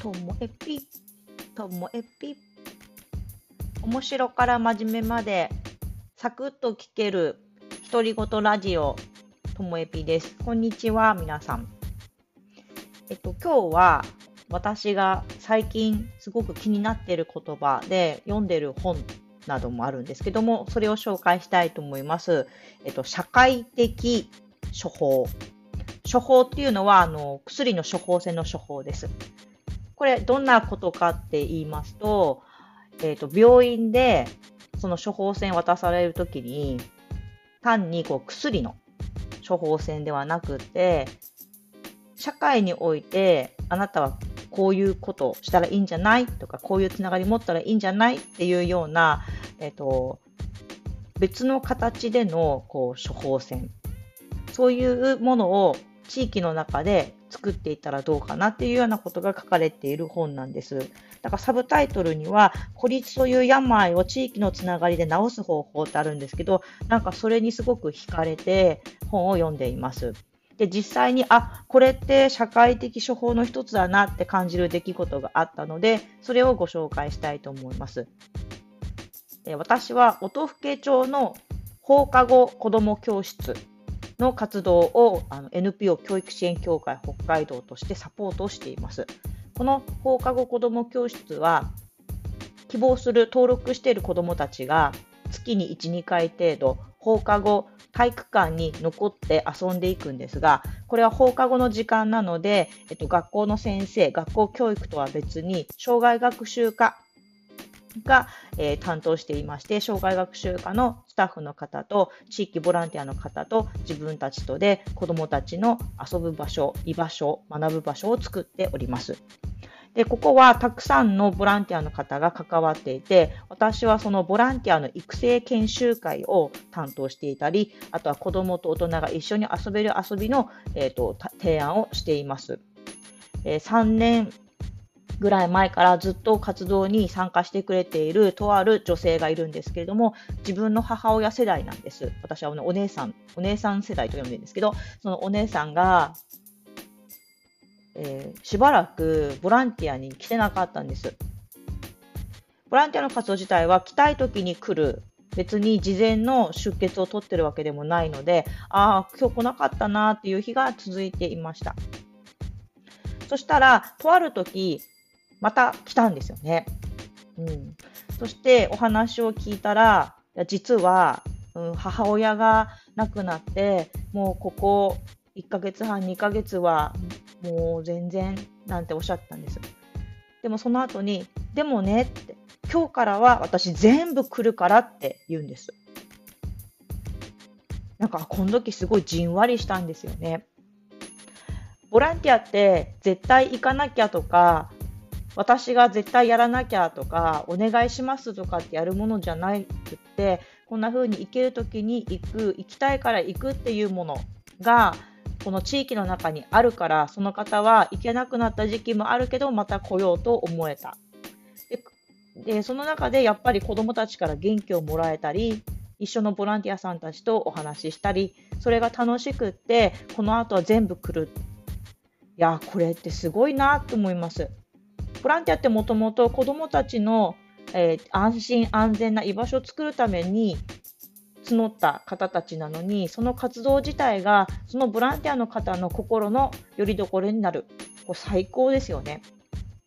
ともえぴ、ともえぴ。面白から真面目まで、サクッと聞ける、独り言ラジオ、ともえぴです。こんにちは、皆さん。えっと、今日は、私が最近すごく気になっている言葉で読んでる本などもあるんですけども、それを紹介したいと思います。えっと、社会的処方。処方っていうのは、あの、薬の処方箋の処方です。これ、どんなことかって言いますと、えっ、ー、と、病院で、その処方箋渡されるときに、単にこう薬の処方箋ではなくて、社会において、あなたはこういうことしたらいいんじゃないとか、こういうつながり持ったらいいんじゃないっていうような、えっ、ー、と、別の形でのこう処方箋。そういうものを地域の中で作っていたらどうかなっていうようなことが書かれている本なんです。だからサブタイトルには、孤立という病を地域のつながりで治す方法ってあるんですけど、なんかそれにすごく惹かれて本を読んでいます。で、実際に、あ、これって社会的処方の一つだなって感じる出来事があったので、それをご紹介したいと思います。私は音更町の放課後子ども教室の活動をあの NPO 教育支援協会北海道としてサポートをしています。この放課後子ども教室は希望する登録している子どもたちが月に1、2回程度放課後体育館に残って遊んでいくんですが、これは放課後の時間なので、えっと、学校の先生、学校教育とは別に、障害学習科が、えー、担当していまして、障害学習科のスタッフの方と地域ボランティアの方と自分たちとで子どもたちの遊ぶ場所、居場所、学ぶ場所を作っております。で、ここはたくさんのボランティアの方が関わっていて、私はそのボランティアの育成研修会を担当していたり、あとは子どもと大人が一緒に遊べる遊びの、えーと、提案をしています。えー、3年ぐらい前からずっと活動に参加してくれているとある女性がいるんですけれども、自分の母親世代なんです。私はお姉さん、お姉さん世代と呼んでるんですけど、そのお姉さんが、えー、しばらくボランティアに来てなかったんです。ボランティアの活動自体は来たい時に来る。別に事前の出血を取ってるわけでもないので、ああ、今日来なかったなっていう日が続いていました。そしたら、とある時、また来たんですよね。うん、そしてお話を聞いたら、実は、うん、母親が亡くなって、もうここ1ヶ月半、2ヶ月はもう全然なんておっしゃったんです。でもその後に、でもねって、今日からは私全部来るからって言うんです。なんか、この時すごいじんわりしたんですよね。ボランティアって絶対行かなきゃとか、私が絶対やらなきゃとか、お願いしますとかってやるものじゃなくって、こんな風に行ける時に行く、行きたいから行くっていうものが、この地域の中にあるから、その方は行けなくなった時期もあるけど、また来ようと思えた。でその中でやっぱり子どもたちから元気をもらえたり、一緒のボランティアさんたちとお話ししたり、それが楽しくって、この後は全部来る。いや、これってすごいなと思います。ボランティアってもともと子どもたちの、えー、安心安全な居場所を作るために募った方たちなのにその活動自体がそのボランティアの方の心の拠り所になるこれ最高ですよね。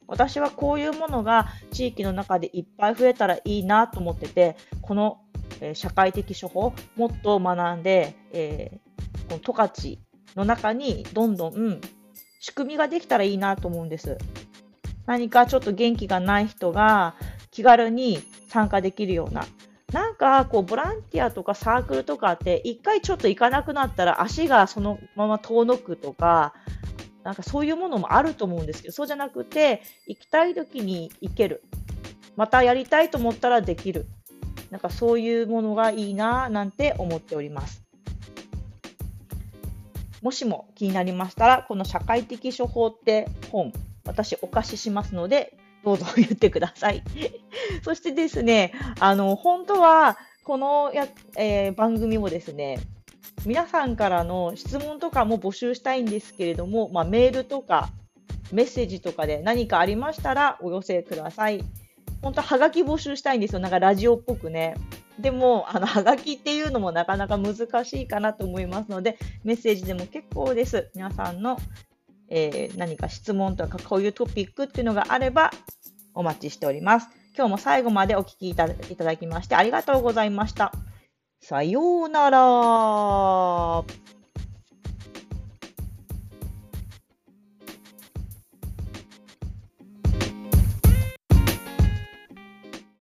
私はこういうものが地域の中でいっぱい増えたらいいなと思っててこの、えー、社会的処方もっと学んで、えー、この十勝の中にどんどん仕組みができたらいいなと思うんです。何かちょっと元気がない人が気軽に参加できるような。なんかこうボランティアとかサークルとかって一回ちょっと行かなくなったら足がそのまま遠のくとかなんかそういうものもあると思うんですけどそうじゃなくて行きたい時に行ける。またやりたいと思ったらできる。なんかそういうものがいいななんて思っております。もしも気になりましたらこの社会的処方って本私お貸ししますので、どうぞ言ってください。そしてですね、あの、本当は、このや、えー、番組もですね、皆さんからの質問とかも募集したいんですけれども、まあ、メールとかメッセージとかで何かありましたらお寄せください。本当はがき募集したいんですよ。なんかラジオっぽくね。でも、あの、はがきっていうのもなかなか難しいかなと思いますので、メッセージでも結構です。皆さんの、えー、何か質問とかこういうトピックっていうのがあればお待ちしております。今日も最後までお聞きいただきましてありがとうございました。さようなら。